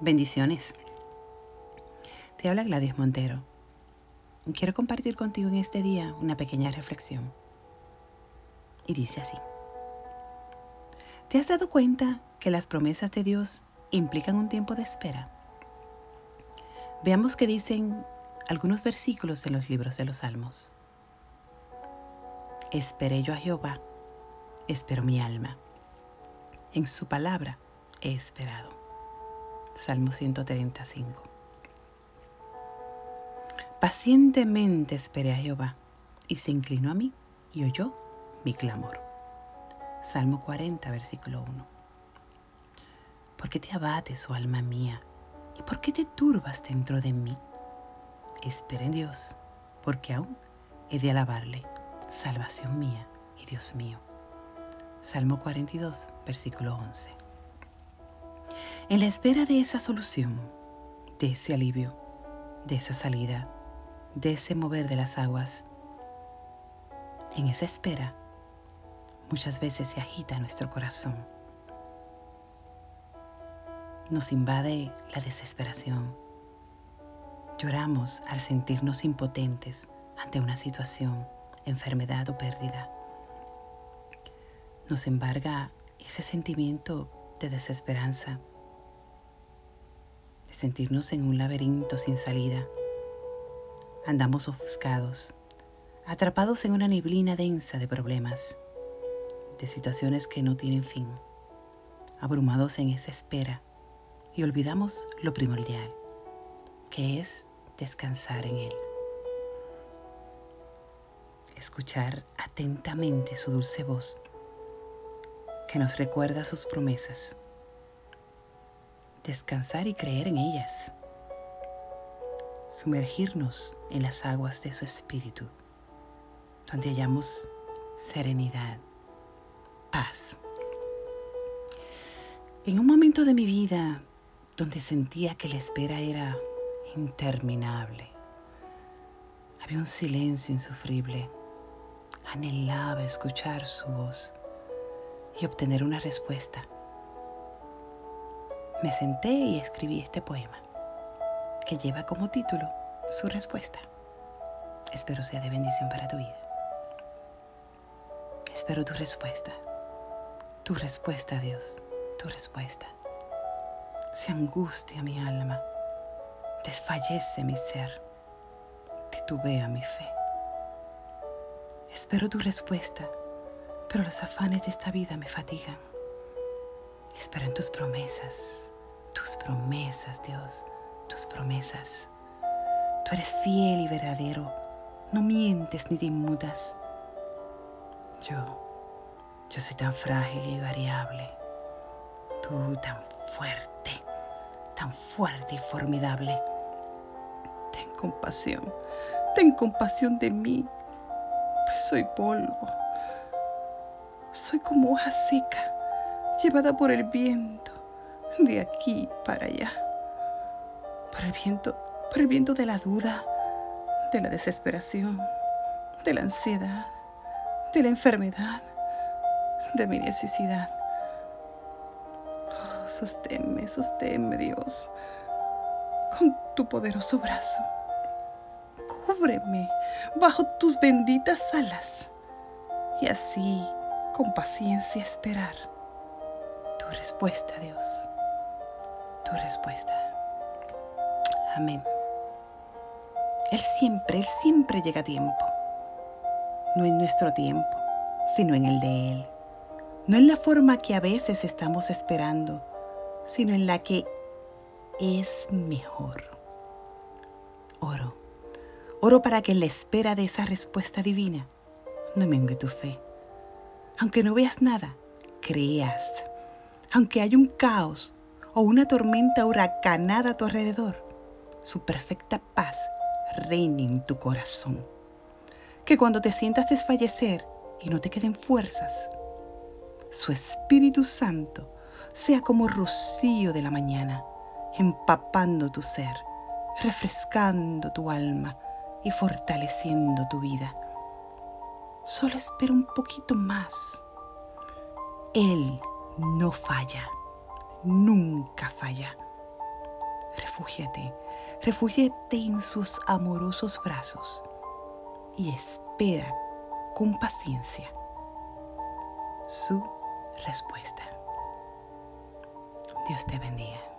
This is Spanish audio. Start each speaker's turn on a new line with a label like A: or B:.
A: Bendiciones. Te habla Gladys Montero. Quiero compartir contigo en este día una pequeña reflexión. Y dice así. ¿Te has dado cuenta que las promesas de Dios implican un tiempo de espera? Veamos qué dicen algunos versículos de los libros de los Salmos. Esperé yo a Jehová, espero mi alma. En su palabra he esperado. Salmo 135. Pacientemente esperé a Jehová, y se inclinó a mí y oyó mi clamor. Salmo 40, versículo 1. ¿Por qué te abates, oh alma mía? ¿Y por qué te turbas dentro de mí? Espera en Dios, porque aún he de alabarle, salvación mía y Dios mío. Salmo 42, versículo 11 en la espera de esa solución, de ese alivio, de esa salida, de ese mover de las aguas. En esa espera, muchas veces se agita nuestro corazón. Nos invade la desesperación. Lloramos al sentirnos impotentes ante una situación, enfermedad o pérdida. Nos embarga ese sentimiento de desesperanza de sentirnos en un laberinto sin salida. Andamos ofuscados, atrapados en una neblina densa de problemas, de situaciones que no tienen fin, abrumados en esa espera y olvidamos lo primordial, que es descansar en Él. Escuchar atentamente su dulce voz que nos recuerda sus promesas descansar y creer en ellas. Sumergirnos en las aguas de su espíritu, donde hallamos serenidad, paz. En un momento de mi vida donde sentía que la espera era interminable, había un silencio insufrible. Anhelaba escuchar su voz y obtener una respuesta me senté y escribí este poema, que lleva como título su respuesta. Espero sea de bendición para tu vida. Espero tu respuesta, tu respuesta, Dios, tu respuesta. Se angustia mi alma, desfallece mi ser, titubea mi fe. Espero tu respuesta, pero los afanes de esta vida me fatigan. Espero en tus promesas, tus promesas, Dios, tus promesas. Tú eres fiel y verdadero, no mientes ni te inmutas. Yo, yo soy tan frágil y variable. Tú tan fuerte, tan fuerte y formidable. Ten compasión, ten compasión de mí, pues soy polvo. Soy como hoja seca, llevada por el viento de aquí para allá. Por el viento, por el viento de la duda, de la desesperación, de la ansiedad, de la enfermedad, de mi necesidad. Oh, sosténme, sosténme, Dios, con tu poderoso brazo. Cúbreme bajo tus benditas alas y así, con paciencia, esperar tu respuesta, Dios tu respuesta. Amén. Él siempre, Él siempre llega a tiempo. No en nuestro tiempo, sino en el de Él. No en la forma que a veces estamos esperando, sino en la que es mejor. Oro. Oro para que en la espera de esa respuesta divina no mengue tu fe. Aunque no veas nada, creas. Aunque haya un caos, o una tormenta huracanada a tu alrededor, su perfecta paz reine en tu corazón. Que cuando te sientas desfallecer y no te queden fuerzas, su Espíritu Santo sea como rocío de la mañana, empapando tu ser, refrescando tu alma y fortaleciendo tu vida. Solo espera un poquito más. Él no falla nunca falla. refúgiate, refúgiate en sus amorosos brazos y espera con paciencia su respuesta. Dios te bendiga.